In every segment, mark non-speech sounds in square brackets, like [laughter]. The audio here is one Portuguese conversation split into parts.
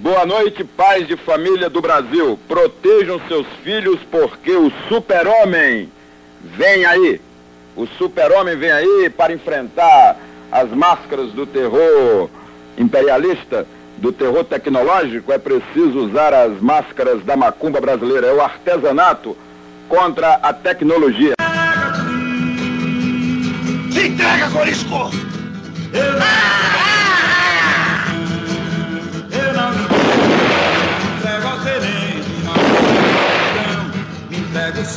Boa noite, pais de família do Brasil. Protejam seus filhos porque o super-homem vem aí. O super-homem vem aí para enfrentar as máscaras do terror imperialista, do terror tecnológico. É preciso usar as máscaras da macumba brasileira. É o artesanato contra a tecnologia. Se entrega, Corisco! Eu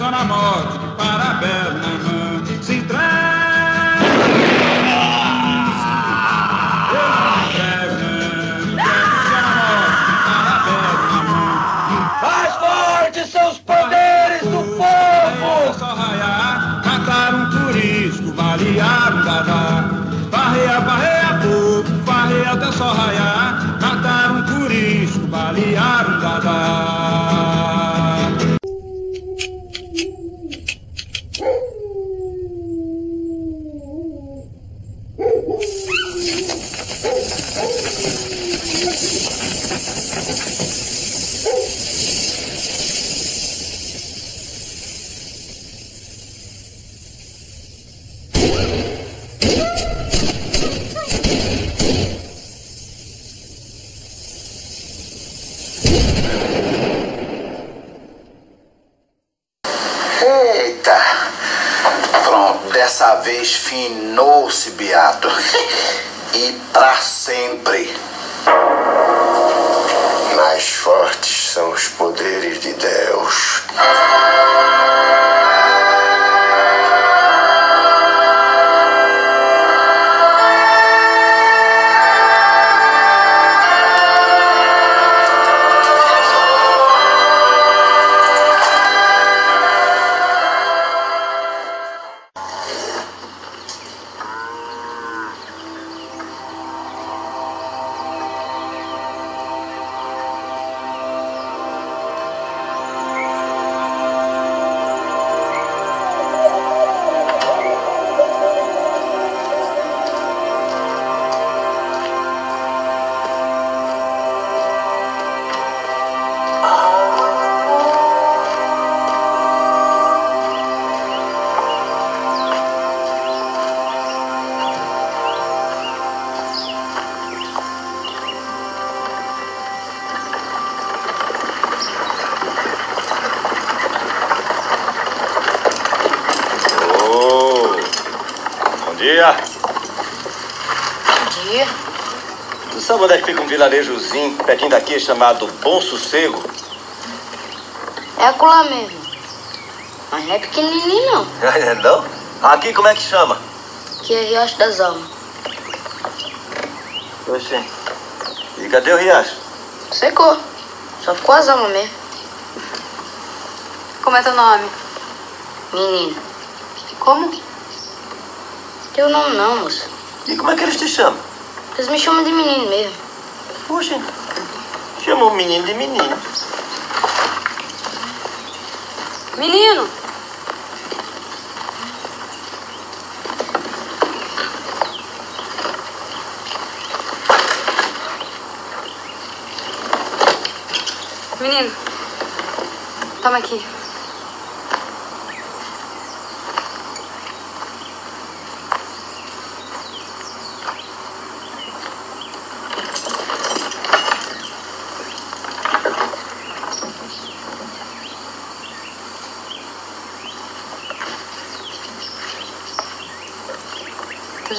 só na morte, de parabéns mão. Vez Onde é que fica um vilarejozinho pertinho daqui chamado Bom Sossego? É acolá mesmo. Mas não é pequenininho não. [laughs] Não? Aqui como é que chama? Que é Riacho das Almas. Oxê. E cadê o riacho? Secou. Só ficou as almas mesmo. Como é teu nome? Menino. Como? Teu nome não, moça. E como é que eles te chamam? Eles me chamam de menino mesmo. Poxa, chama o menino de menino. Menino! Menino, toma aqui.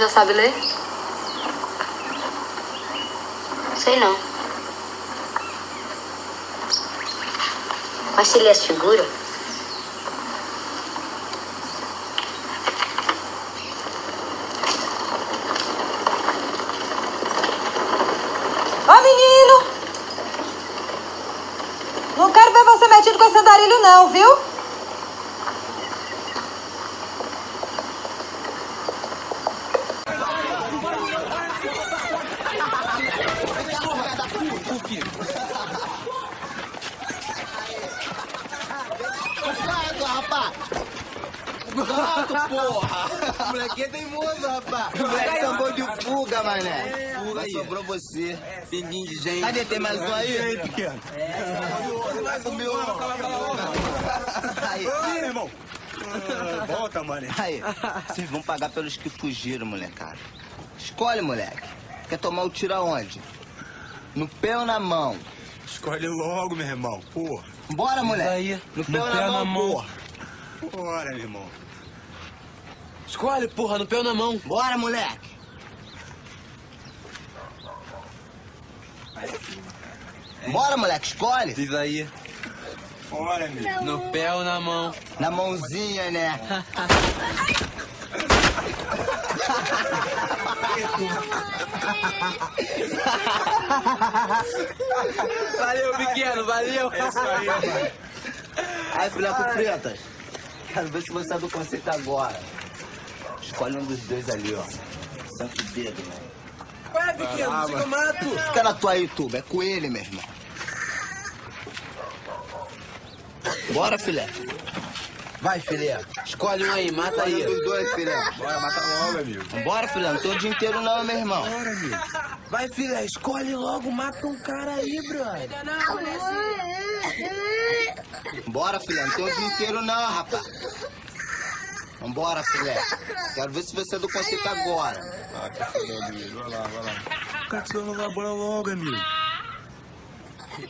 Já sabe ler? Sei não. Mas se lê as figuras, Ó, menino! Não quero ver você metido com esse andarilho, não, viu? rapaz! Gato, porra! Moleque é teimoso, rapaz. Moleque sambou de fuga, mané. Fuga aí. Sobrou você. Tem mais um aí? pequeno. Mais um meu. Aí. meu irmão. Ah, Volta, mané. Aí, vocês vão pagar pelos que fugiram, molecada. Escolhe, moleque. Quer tomar o tiro aonde? No pé ou na mão? Escolhe logo, meu irmão. Porra. Bora, moleque. Aí, No pé ou na mão, porra? Bora, meu irmão. Escolhe, porra, no pé ou na mão. Bora, moleque. Bora, moleque, escolhe. Diz aí. Bora, meu. No pé ou na mão? Na mãozinha, né? valeu, pequeno, valeu. É isso aí, mano. Aí, filhote pretas. Quero ver se você sabe o conceito agora. Escolhe um dos dois ali, ó. Santo dedo, né? Ué, pequeno, você que eu mato. Fica na tua YouTube, é com ele, meu irmão. Bora, filé. Vai, filé. Escolhe um aí, mata aí. Dos dois, filé. Bora, mata logo, amigo. Bora, filé. Não tem o dia inteiro não, meu irmão. Bora, amigo. Vai, filé. Escolhe logo, mata um cara aí, brother. Bora, filé. Não tem o dia inteiro não, rapaz. Vambora, filé. Quero ver se você é do conceito agora. Ah, que foda, amigo. Vai lá, vai lá. Você não vai bora logo, amigo?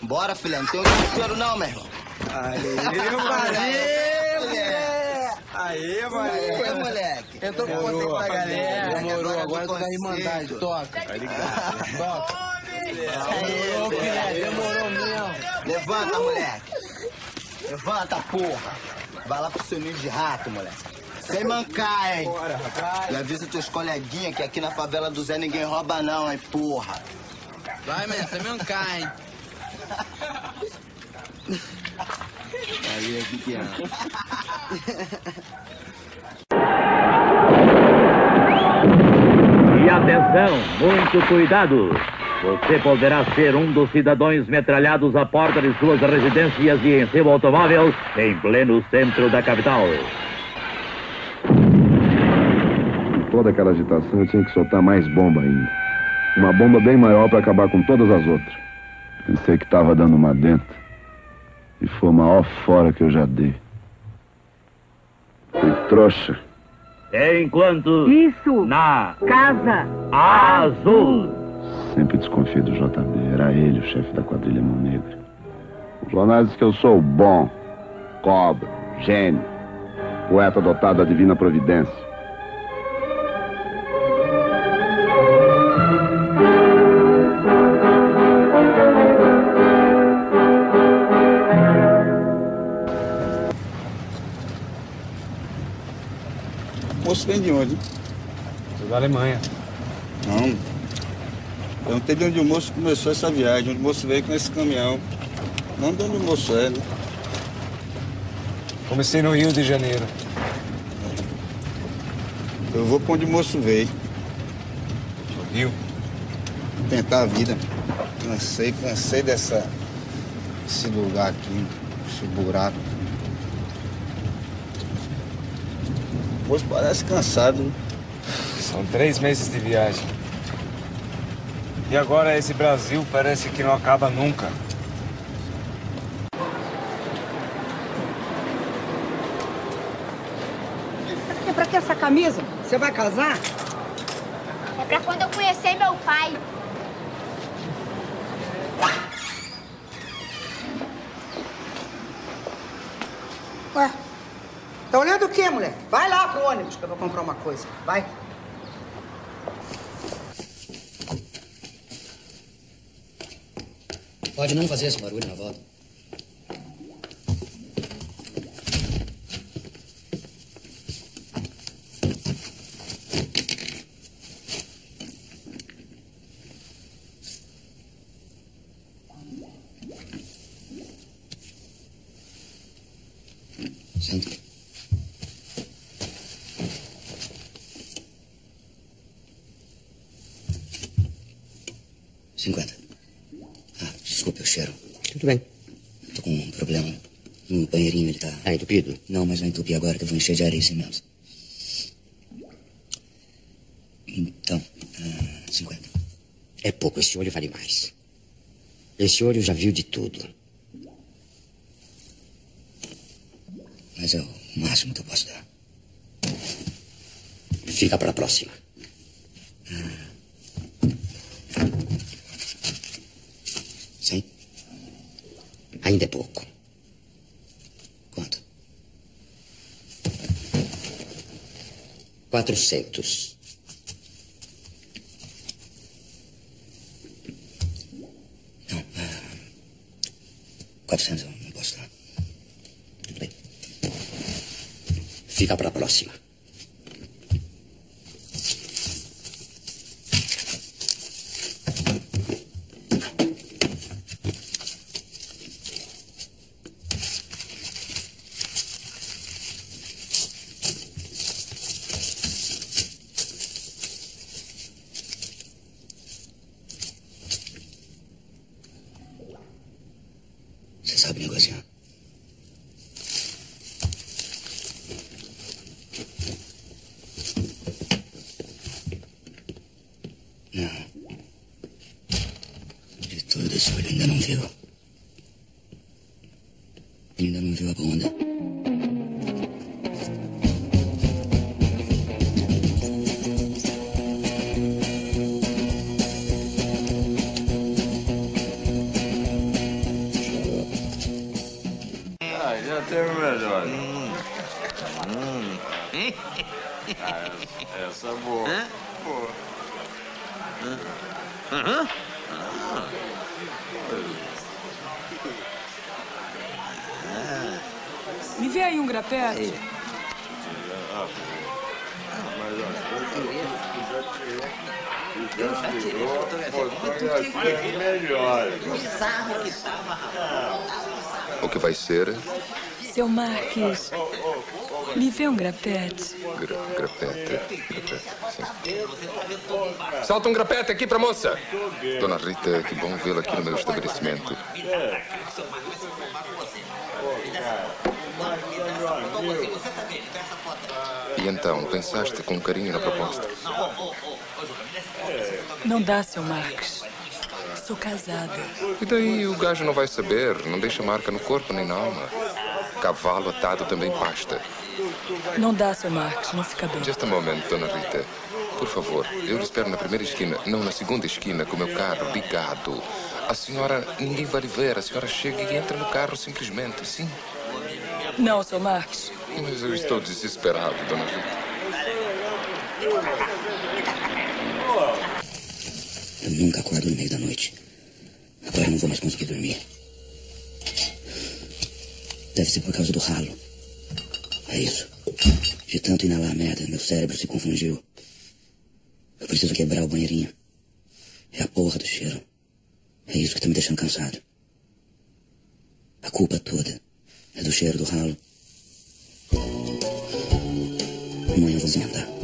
Bora, filé. Não tem o dia inteiro não, meu irmão. Aê, [laughs] Aê, moleque. Aê, moleque. Aê, moleque. Entrou com conceito pra galera. Demorou, agora tu vai irmandade. Toca. Tá ligado? Toca. Demorou, filé. Demorou mesmo. Levanta, moleque. Levanta, porra. Vai lá pro seu ninho de rato, moleque. Sem mancar, hein? Bora, rapaz. E avisa teus coleguinhas que aqui na favela do Zé ninguém rouba não, hein, porra. Vai, man, sem mancar, hein? Aí, pequeno. E atenção, muito cuidado! Você poderá ser um dos cidadãos metralhados à porta de suas residências e em seu automóvel em pleno centro da capital. Toda aquela agitação eu tinha que soltar mais bomba ainda. Uma bomba bem maior para acabar com todas as outras. Pensei que tava dando uma dentro. E foi o maior fora que eu já dei. Fui trouxa. Enquanto Isso! na Casa! azul. Sempre desconfio do JB. Era ele o chefe da quadrilha Mão Negra. Os jornais dizem que eu sou bom, cobra, gênio, poeta dotado da divina providência. O moço vem de onde? Da Alemanha. Não. Perguntei de onde o moço começou essa viagem, onde o moço veio com esse caminhão. Não de onde o moço é, né? Comecei no Rio de Janeiro. Eu vou pra onde o moço veio. No Rio? Tentar a vida. Cansei, cansei dessa. desse lugar aqui, esse buraco. Parece cansado, né? São três meses de viagem. E agora esse Brasil parece que não acaba nunca. E pra que essa camisa? Você vai casar? É pra quando eu conhecer meu pai. Ué, tá olhando o quê, moleque? Vai lá pro ônibus que eu vou comprar uma coisa. Vai. Pode não fazer esse barulho na volta. Não, mas vai entupir agora que eu vou encher de areia e cimento. Então, ah, 50. É pouco, esse olho vale mais. Esse olho já viu de tudo. Mas é o máximo que eu posso dar. Fica para a próxima. Ah. Sim? Ainda é pouco. 400. Não, ah, 400 não posso. Tudo bem. Fica para a próxima. Ah, já teve melhor. Hum. Ah, essa, essa é boa. Boa. Me vê aí um grapete. Ah, mas Eu já tirei fotografia. fotografia melhor. Bizarro que tava. O que vai ser? Seu Marques, me vê um grapete. Gra grapete. Grapete, sim. Solta um grapete aqui pra moça. Dona Rita, que bom vê-la aqui no meu estabelecimento. E então, pensaste com carinho na proposta? Não dá, seu Marques. Sou casada. E daí o gajo não vai saber, não deixa marca no corpo nem na alma. Cavalo atado também pasta. Não dá, seu Marques. Não fica bem. Just a moment, dona Rita. Por favor, eu lhe espero na primeira esquina, não na segunda esquina, com o meu carro ligado. A senhora, ninguém vai lhe ver. A senhora chega e entra no carro simplesmente, sim. Não, seu Marques. Mas eu estou desesperado, dona Rita. Eu nunca acordo no meio da noite. Agora eu não vou mais conseguir dormir. Deve ser por causa do ralo. É isso. De tanto inalar merda, meu cérebro se confundiu. Eu preciso quebrar o banheirinho. É a porra do cheiro. É isso que tá me deixando cansado. A culpa toda é do cheiro do ralo. Amanhã eu vou. Você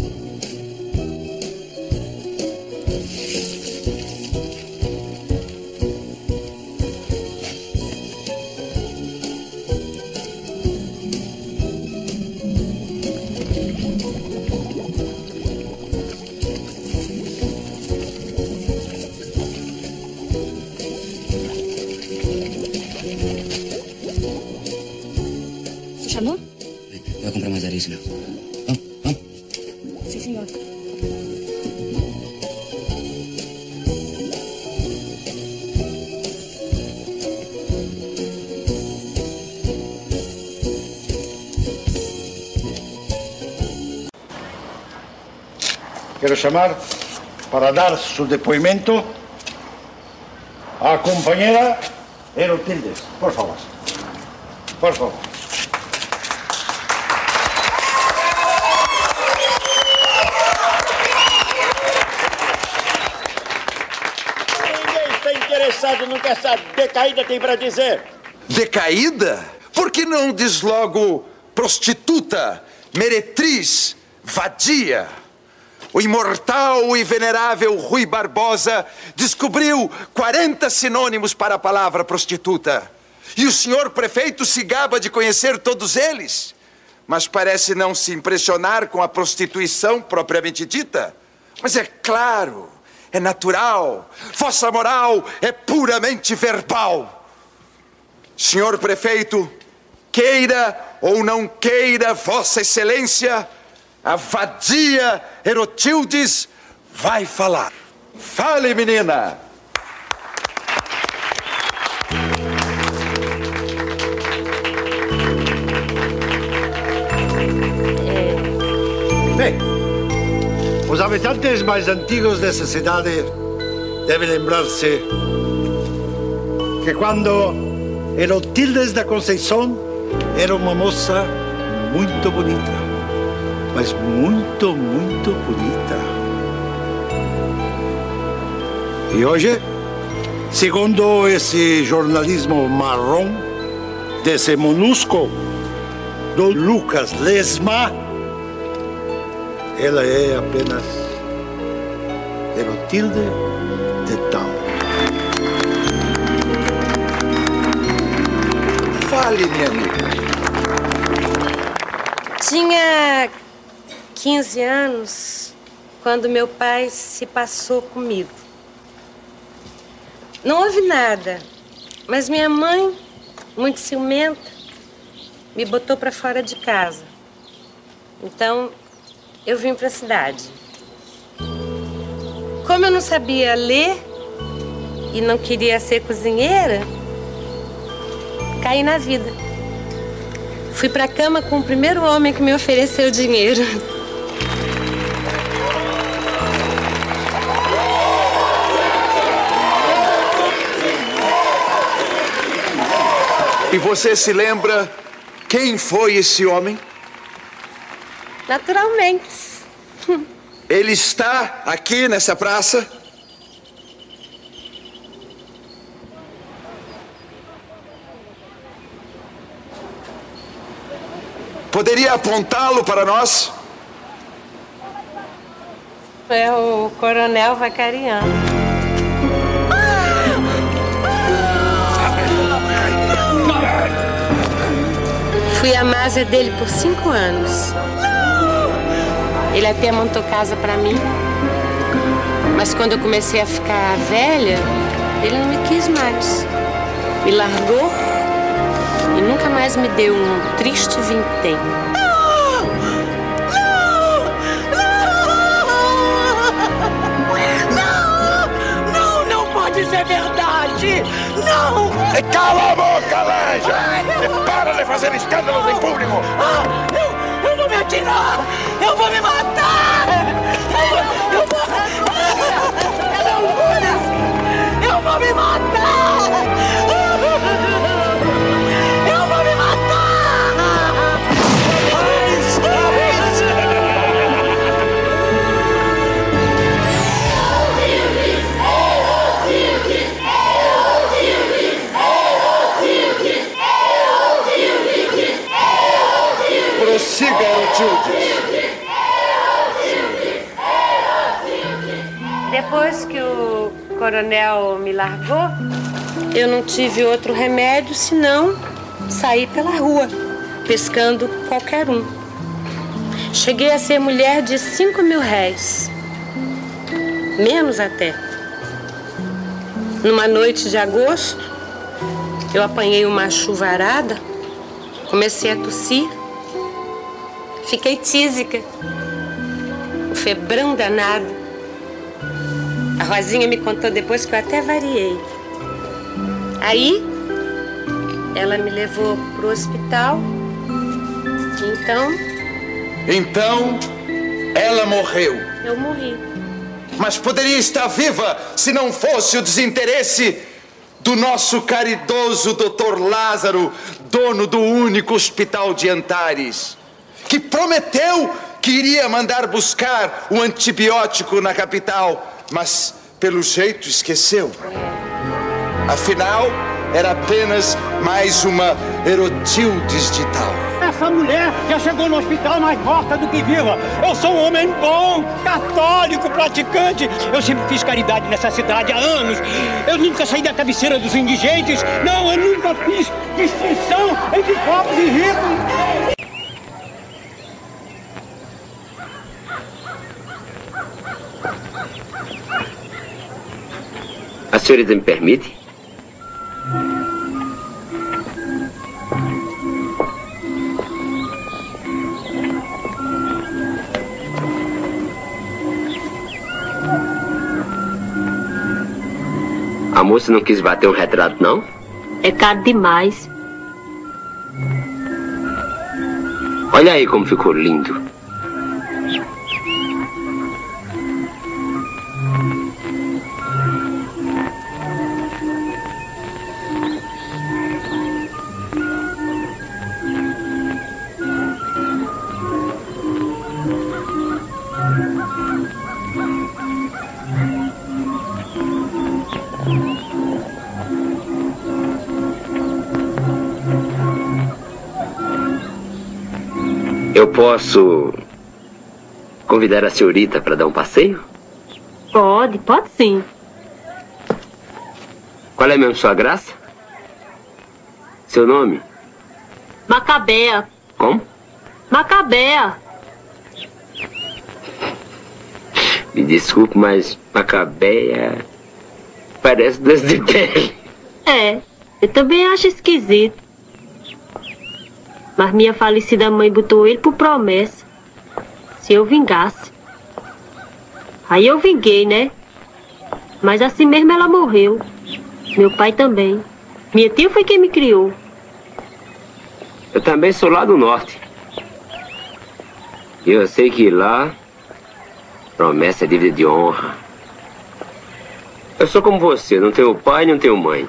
Vai comprar mais areia, não. Sim, senhor. Quiero llamar para dar su depoimento a compañera Erotildes. Por favor. Por favor. Que essa decaída tem para dizer. Decaída? Por que não diz logo prostituta, meretriz, vadia? O imortal e venerável Rui Barbosa descobriu 40 sinônimos para a palavra prostituta. E o senhor prefeito se gaba de conhecer todos eles. Mas parece não se impressionar com a prostituição propriamente dita. Mas é claro, é natural, vossa moral é puramente verbal. Senhor prefeito, queira ou não queira Vossa Excelência, a vadia Herotildes vai falar. Fale, menina! Habitantes mais antigos dessa cidade devem lembrar-se que quando Herotildes da Conceição era uma moça muito bonita, mas muito, muito bonita. E hoje, segundo esse jornalismo marrom desse monusco do Lucas Lesma, ela é apenas Erotilde de Tal. Fale, minha amiga. Tinha 15 anos quando meu pai se passou comigo. Não houve nada, mas minha mãe, muito ciumenta, me botou para fora de casa. Então, eu vim para a cidade. Como eu não sabia ler e não queria ser cozinheira, caí na vida. Fui para a cama com o primeiro homem que me ofereceu dinheiro. E você se lembra quem foi esse homem? Naturalmente. Ele está aqui nessa praça? Poderia apontá-lo para nós? É o Coronel Vacariano. Fui a másia dele por cinco anos. Ele até montou casa para mim. Mas quando eu comecei a ficar velha, ele não me quis mais. Me largou e nunca mais me deu um triste vintém. Não, não pode ser verdade! Não! Cala a boca, Lanja! E para de fazer escândalos em público! Ah, eu, eu vou me atirar! Eu vou me matar! Eu, eu vou... Eu vou me matar! Erotildes. Depois que o coronel me largou, eu não tive outro remédio senão sair pela rua, pescando qualquer um. Cheguei a ser mulher de cinco mil réis. Menos até. Numa noite de agosto, eu apanhei uma chuvarada, comecei a tossir, fiquei tísica, um febrão danado. A Rosinha me contou depois que eu até variei. Aí, ela me levou pro hospital. Então, Então, ela morreu. eu morri. Mas poderia estar viva se não fosse o desinteresse do nosso caridoso doutor Lázaro, dono do único hospital de Antares, que prometeu que iria mandar buscar o antibiótico na capital, mas pelo jeito esqueceu. Afinal, era apenas mais uma Erotildes de tal. Essa mulher já chegou no hospital mais morta do que viva. Eu sou um homem bom, católico, praticante. Eu sempre fiz caridade nessa cidade há anos. Eu nunca saí da cabeceira dos indigentes. Não, eu nunca fiz distinção entre pobres e ricos. Senhorita me permite? A moça não quis bater um retrato, não? É caro demais. Olha aí como ficou lindo. Posso convidar a senhorita para dar um passeio? Pode, pode sim. Qual é mesmo sua graça? Seu nome? Macabea. Como? Macabea. Me desculpe, mas Macabeia parece desde pele. É, eu também acho esquisito. Mas minha falecida mãe botou ele por promessa. Se eu vingasse. Aí eu vinguei, né? Mas assim mesmo ela morreu. Meu pai também. Minha tia foi quem me criou. Eu também sou lá do norte. E eu sei que lá, promessa é dívida de honra. Eu sou como você, não tenho pai, não tenho mãe.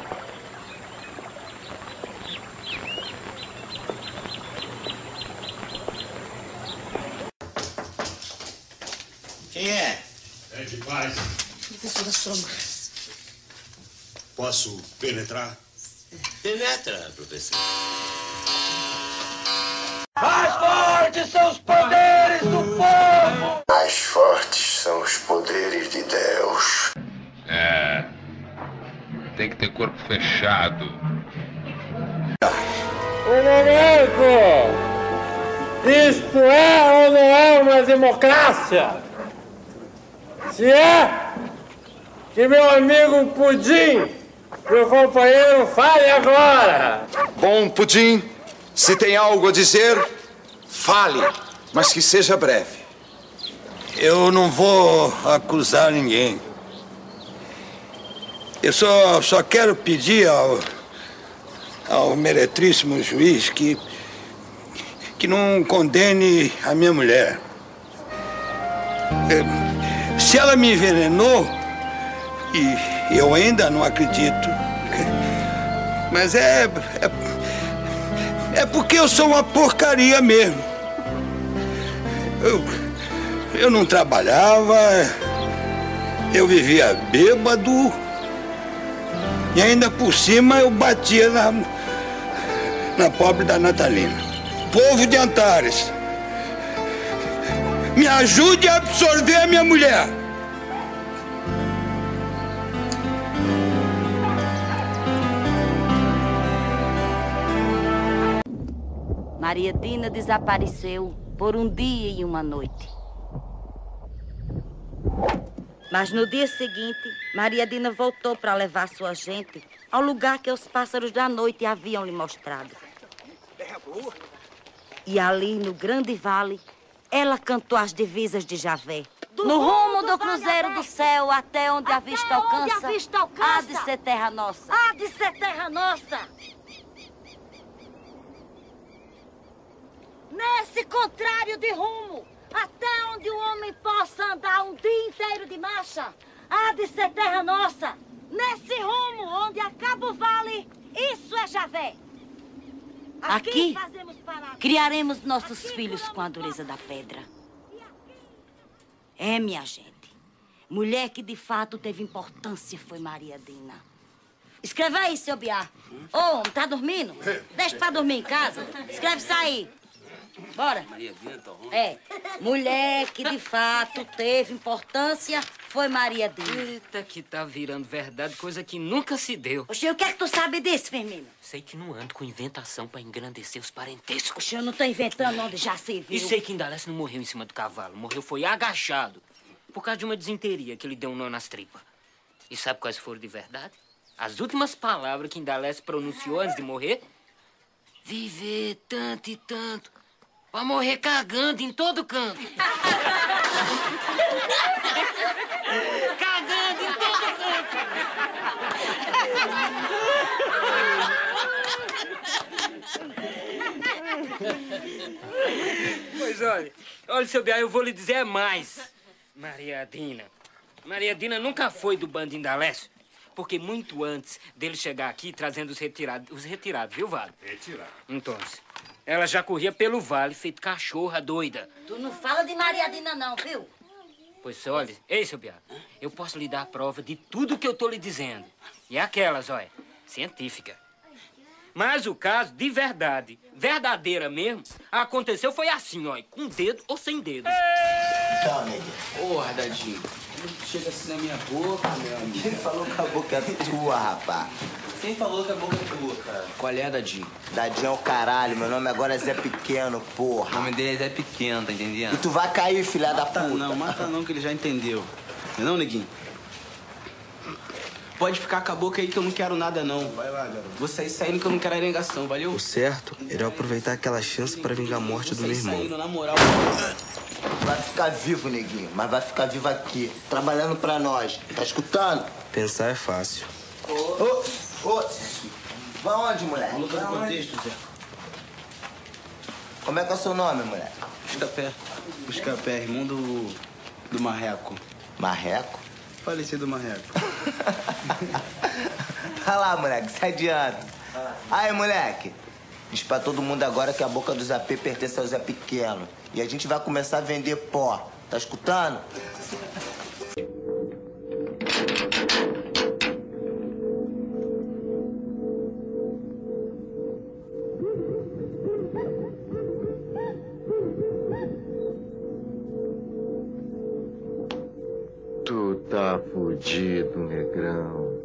É? É de paz. Professora Somas. Posso penetrar? Penetra, professor. Mais fortes são os poderes do povo! Mais fortes são os poderes de Deus. É. Tem que ter corpo fechado. Ô, Lourenço! Isto é ou não é uma democrácia? Se é, que meu amigo Pudim, meu companheiro, fale agora! Bom, Pudim, se tem algo a dizer, fale, mas que seja breve. Eu não vou acusar ninguém. Eu só, só quero pedir ao, ao meretríssimo juiz que, que não condene a minha mulher. É, Se ela me envenenou, e eu ainda não acredito, mas é, é, é porque eu sou uma porcaria mesmo. Eu, eu não trabalhava, eu vivia bêbado e ainda por cima eu batia na, na pobre da Natalina. Povo de Antares, me ajude a absorver a minha mulher. Maria Dina desapareceu por um dia e uma noite. Mas no dia seguinte, Maria Dina voltou para levar sua gente ao lugar que os pássaros da noite haviam lhe mostrado. E ali, no grande vale, ela cantou as divisas de Javé. no rumo do cruzeiro do céu, até onde a vista alcança, onde a vista alcança. há de ser terra nossa. Há de ser terra nossa! Nesse contrário de rumo, até onde o homem possa andar um dia inteiro de marcha, há de ser terra nossa. Nesse rumo, onde acaba o vale, isso é Javé. Aqui, fazemos parada. criaremos nossos filhos com a dureza da pedra. É, minha gente. Mulher que de fato teve importância foi Maria Dina. Escreve aí, seu Biá. Ô, homem, tá dormindo? [laughs] Deixa pra dormir em casa. Escreve isso aí. Bora. Maria Dina, tá ruim? É. Mulher que de fato teve importância foi Maria Dina. Eita, que tá virando verdade, coisa que nunca se deu. Oxe, o que é que tu sabe disso, Firmino? Sei que não ando com inventação pra engrandecer os parentescos. Oxe, eu não tô inventando onde já se viu. E sei que Indalece não morreu em cima do cavalo, morreu foi agachado. Por causa de uma desinteria que ele deu um nó nas tripas. E sabe quais foram de verdade? As últimas palavras que Indalés pronunciou antes de morrer? Viver tanto e tanto. Pra morrer cagando em todo canto. cagando em todo canto. Pois olha, olha, seu Biá, eu vou lhe dizer mais. Maria Dina. Maria Dina nunca foi do bando Indalécio. Porque muito antes dele chegar aqui trazendo os retirados, os retirados, viu, Vale? Retirar. Então, ela já corria pelo vale, feito cachorra doida. Tu não fala de Maria Dina, não, viu? Pois olha, ei, seu Biá, eu posso lhe dar a prova de tudo que eu tô lhe dizendo. E é aquelas, olha, científica. Mas o caso, de verdade, verdadeira mesmo, aconteceu foi assim, ó, com dedo ou sem dedo. Tchau, neguinho. Porra, Dadinho. Chega assim na minha boca, meu amigo. Quem falou que a boca é tua, rapaz? Quem falou que a boca é tua, cara? Qual é, Dadinho? Dadinho é o caralho, meu nome agora é Zé Pequeno, porra. O nome dele é Zé Pequeno, tá entendendo? E tu vai cair, filha da Mata puta. não, mata não, que ele já entendeu. Não é não, neguinho? Pode ficar com a boca aí que eu não quero nada, não. Vai lá, garoto. Vou sair saindo que eu não quero arengação, valeu? O certo era aproveitar aquela chance pra vingar a morte do meu irmão. Saindo, na moral. Vai ficar vivo, neguinho, mas vai ficar vivo aqui, trabalhando pra nós. Tá escutando? Pensar é fácil. Ô, ô, ô. Vai onde, moleque? Vamos no onde? contexto, Zé. Como é que é o seu nome, moleque? Buscapé. Buscapé, irmão do. do Marreco. Marreco? Falecido Marreco. [laughs] Vai lá, moleque, se adianta. Aí, moleque. Diz pra todo mundo agora que a boca do Zé P pertence ao Zé Pequeno. E a gente vai começar a vender pó. Tá escutando? Tu tá fudido, negrão.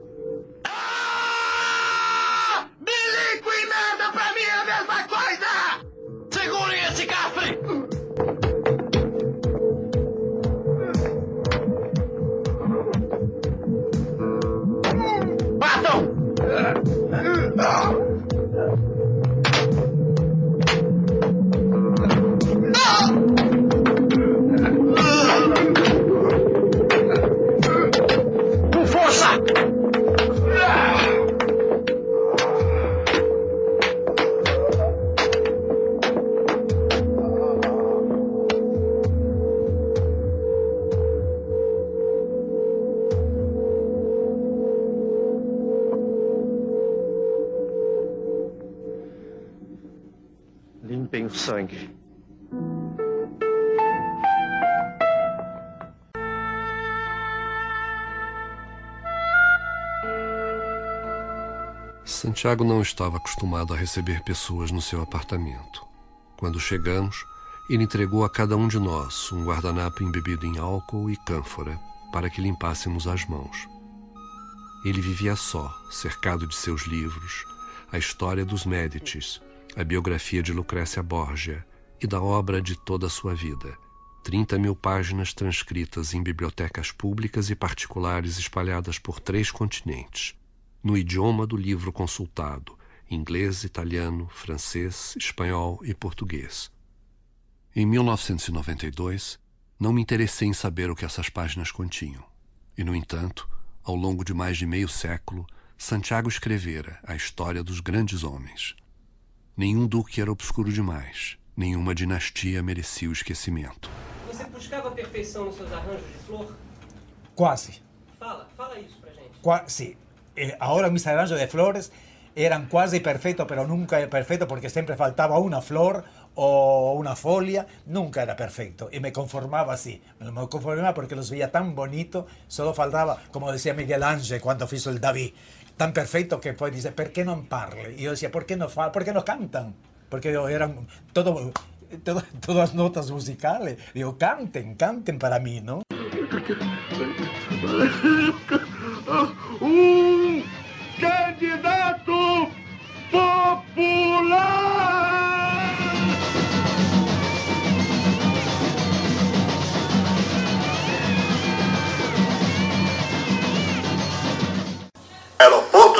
Santiago não estava acostumado a receber pessoas no seu apartamento. Quando chegamos, ele entregou a cada um de nós um guardanapo embebido em álcool e cânfora para que limpássemos as mãos. Ele vivia só, cercado de seus livros, a história dos Médicis, a biografia de Lucrécia Borgia e da obra de toda a sua vida. 30 mil páginas transcritas em bibliotecas públicas e particulares espalhadas por três continentes, no idioma do livro consultado: inglês, italiano, francês, espanhol e português. Em 1992, não me interessei em saber o que essas páginas continham. E, no entanto, ao longo de mais de meio século, Santiago escrevera a história dos grandes homens. Nenhum duque era obscuro demais, nenhuma dinastia merecia o esquecimento. Você buscava a perfeição nos seus arranjos de flor? Quase. Fala, fala isso pra gente. Qua- sí. Eh, ahora mis arranjos de flores eran quasi perfectos, pero nunca perfecto porque siempre faltaba una flor o una folia, nunca era perfecto. Y me conformaba así. Me conformaba porque los veía tan bonitos, solo faltaba, como decía Miguel Ángel cuando hizo el David, tan perfecto que fue, dice, ¿por qué no parle? Y yo decía, ¿por qué no, ¿por qué no cantan? Porque eran todo, todo- todas notas musicales. Digo, canten, canten para mí, ¿no? [laughs] Um candidato popular!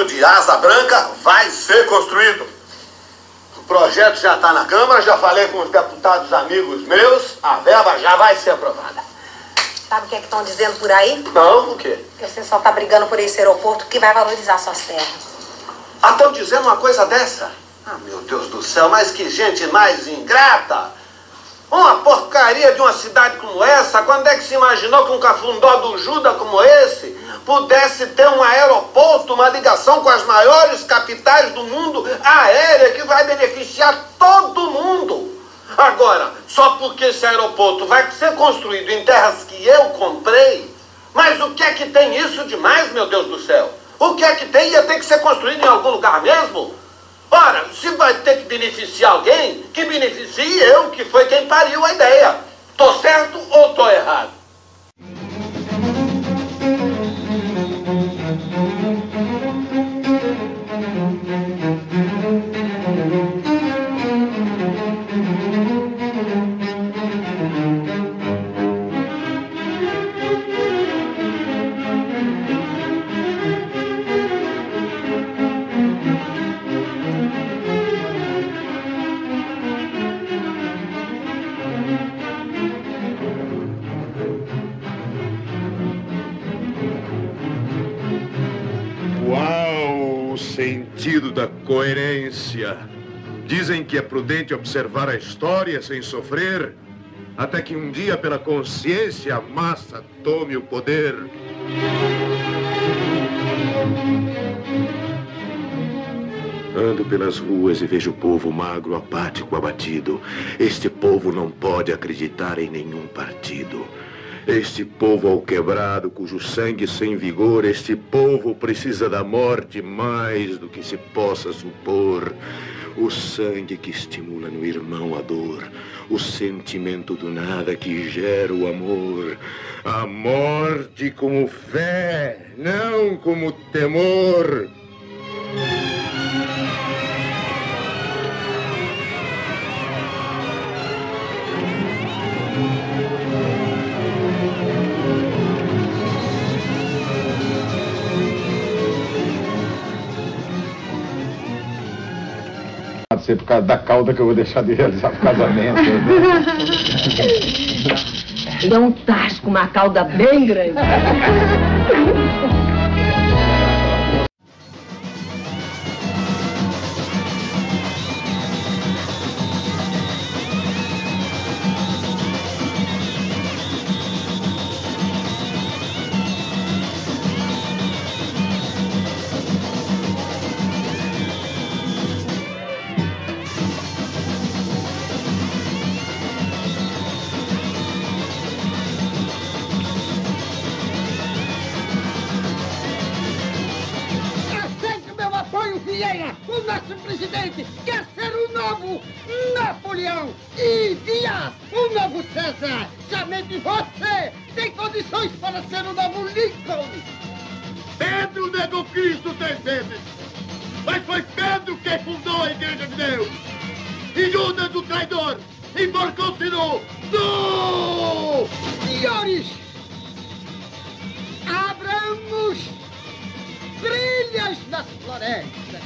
de Asa Branca vai ser construído. O projeto já está na Câmara, já falei com os deputados amigos meus, a verba já vai ser aprovada. Sabe o que é que estão dizendo por aí? Não, o quê? Que você só tá brigando por esse aeroporto que vai valorizar suas terras. Ah, estão dizendo uma coisa dessa? Ah, meu Deus do céu, mas que gente mais ingrata! Uma porcaria de uma cidade como essa, quando é que se imaginou que um cafundó do Juda como esse pudesse ter um aeroporto, uma ligação com as maiores capitais do mundo aérea que vai beneficiar todo mundo? Agora, só porque esse aeroporto vai ser construído em terras que eu comprei, mas o que é que tem isso demais, meu Deus do céu? O que é que tem? Ia ter que ser construído em algum lugar mesmo? Ora, se vai ter que beneficiar alguém, que beneficie eu, que foi quem pariu a ideia. Tô certo ou tô errado? Que é prudente observar a história sem sofrer, até que um dia, pela consciência, a massa tome o poder. Ando pelas ruas e vejo o povo magro, apático, abatido. Este povo não pode acreditar em nenhum partido. Este povo alquebrado, cujo sangue sem vigor, este povo precisa da morte mais do que se possa supor. O sangue que estimula no irmão a dor, o sentimento do nada que gera o amor. A morte como fé, não como temor. Ser por causa da cauda que eu vou deixar de realizar o casamento. Não estás com uma cauda bem grande. Você tem condições para ser o novo Lincoln! Pedro negou Cristo três vezes, mas foi Pedro quem fundou a Igreja de Deus. E Judas, o traidor, enforcou-se no... no... Senhores, abramos trilhas nas florestas.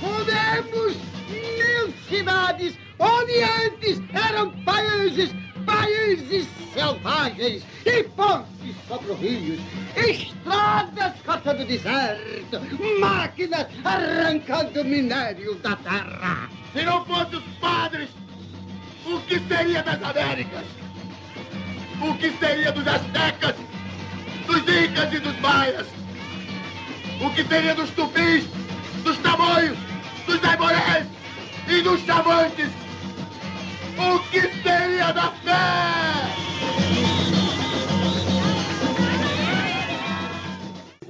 Fundemos mil cidades onde antes eram países, países selvagens e pontes sobre os rios, estradas cortando deserto, máquinas arrancando minério da terra. Se não fossem os padres, o que seria das Américas? O que seria dos astecas, dos incas e dos maias? O que seria dos tupis, dos tamoios, dos aimorés e dos chavantes? O que seria da fé?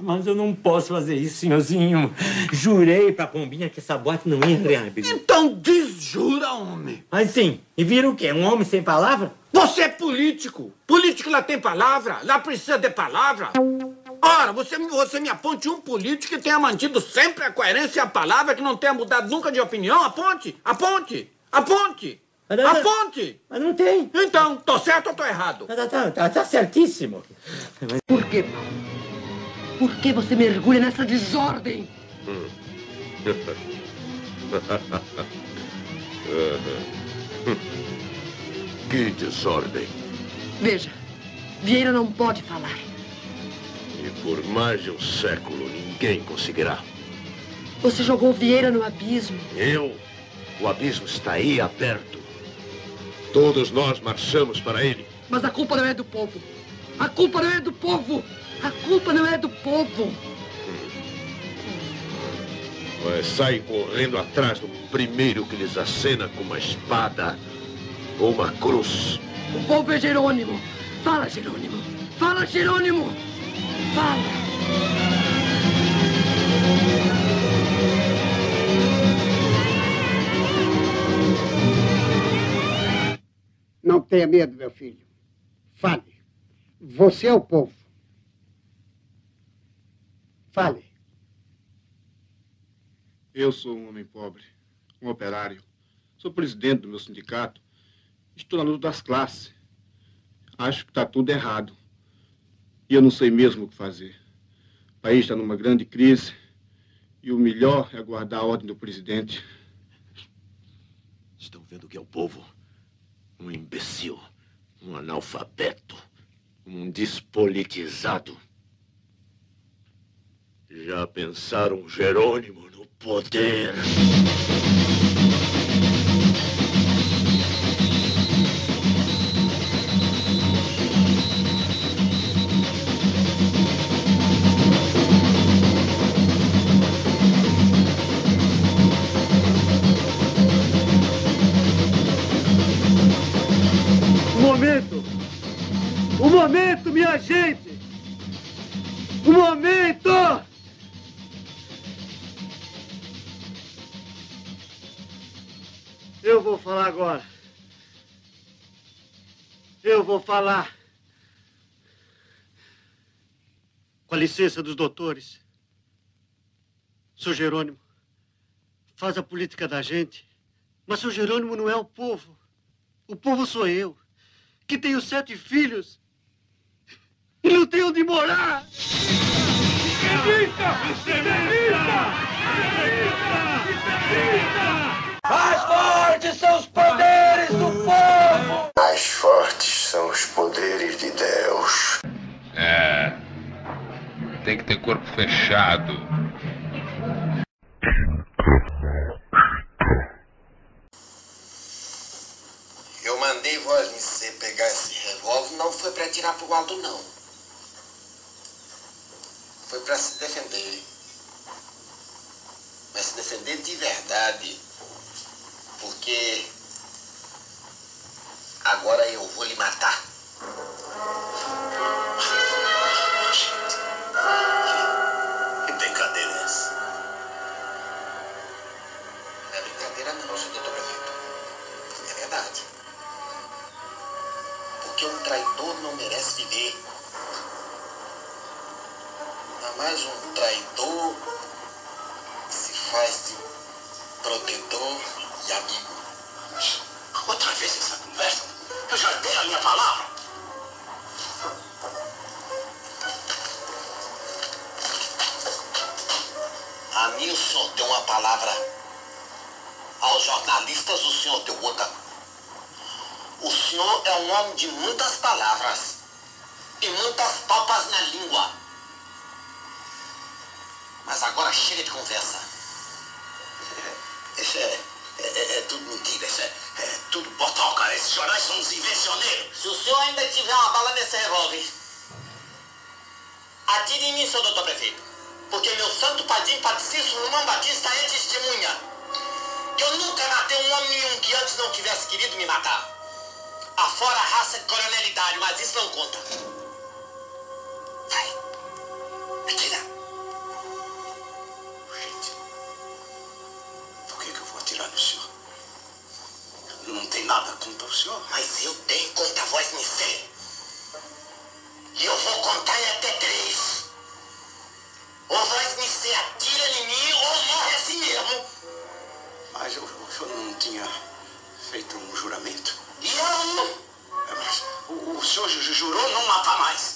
Mas eu não posso fazer isso, senhorzinho. Jurei pra Pombinha que essa boate não ia reabrir. Então desjura, homem. Mas sim, e vira o quê? Um homem sem palavra? Você é político. Político lá tem palavra, lá precisa de palavra. Ora, você, você me aponte um político que tenha mantido sempre a coerência e a palavra, que não tenha mudado nunca de opinião. Aponte, aponte, aponte. Mas- Aponte! Mas não tem. Então, tô certo ou tô errado? Tá, tá, tá, tá certíssimo. Por quê, Paulo? Por que você mergulha nessa desordem? Hum. [laughs] que desordem. Veja, Vieira não pode falar. E por mais de um século ninguém conseguirá. Você jogou Vieira no abismo. Eu? O abismo está aí aberto. Todos nós marchamos para ele. Mas a culpa não é do povo. A culpa não é do povo. A culpa não é do povo. Mas saem correndo atrás do primeiro que lhes acena com uma espada ou uma cruz. O povo é Jerônimo. Fala, Jerônimo. Fala, Jerônimo. Fala. Não tenha medo, meu filho. Fale. Você é o povo. Fale. Eu sou um homem pobre, um operário. Sou presidente do meu sindicato. Estou na luta das classes. Acho que está tudo errado. E eu não sei mesmo o que fazer. O país está numa grande crise. E o melhor é aguardar a ordem do presidente. Estão vendo o que é o povo? Um imbecil, um analfabeto, um despolitizado. Já pensaram Jerônimo no poder? Falar. Com a licença dos doutores. Sou Jerônimo. Faz a política da gente. Mas seu Jerônimo não é o povo. O povo sou eu, que tenho sete filhos e não tenho onde morar. Mais fortes são os poderes do povo! Mais fortes são os poderes de Deus. É. Tem que ter corpo fechado. Eu mandei você pegar esse revólver, não foi pra atirar pro alto, não. Foi pra se defender. Mas se defender de verdade. Porque agora eu vou lhe matar. Que brincadeira é essa? Não é brincadeira não, senhor doutor prefeito. É verdade. Porque um traidor não merece viver. Ainda mais um traidor que se faz de protetor e amigo. Outra vez essa conversa? Eu já dei a minha palavra. A senhor deu uma palavra. Aos jornalistas o senhor deu outra. O senhor é um homem de muitas palavras e muitas papas na língua. Mas agora chega de conversa. Isso é, é, é tudo mentira, isso é, é tudo botoca. Esses jornais são uns invencioneiros. Se o senhor ainda tiver uma bala nesse revólver, atire em mim, senhor doutor prefeito. Porque meu santo padrinho Padre Cícero Romão Batista é testemunha. Eu nunca matei um homem nenhum que antes não tivesse querido me matar. Afora a raça de coronelidade, mas isso não conta. Vai. Atira. Nada contra o senhor. Mas eu tenho contra a voz me ser. E eu vou contar em até três. Ou voz me ser atira em mim ou morre assim mesmo. Mas eu, eu não tinha feito um juramento. E eu? Mas o, o senhor ju- jurou não matar mais.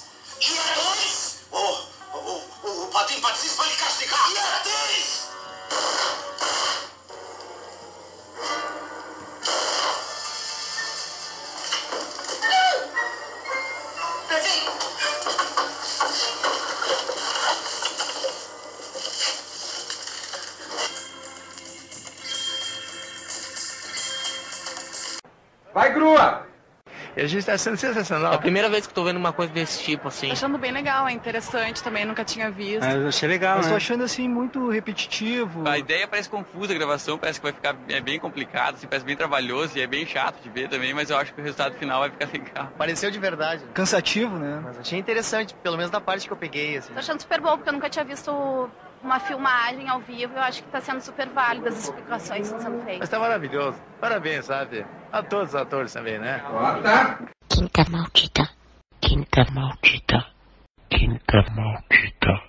A gente está sendo sensacional. É a primeira vez que tô vendo uma coisa desse tipo, assim. Tô achando bem legal, é interessante também, nunca tinha visto. eu achei legal, Mas né? tô achando assim muito repetitivo. A ideia parece confusa, a gravação parece que vai ficar é bem complicado, assim, parece bem trabalhoso e é bem chato de ver também, mas eu acho que o resultado final vai ficar [laughs] legal. Pareceu de verdade. Cansativo, né? Mas achei interessante, pelo menos da parte que eu peguei, assim. Tô achando super bom, porque eu nunca tinha visto uma filmagem ao vivo, eu acho que está sendo super válida as explicações que estão sendo feitas. Mas está maravilhoso. Parabéns, sabe? A todos os atores também, né? Quinta maldita. Quinta maldita. Quinta maldita.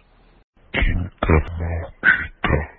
Quinta maldita. Quinta maldita.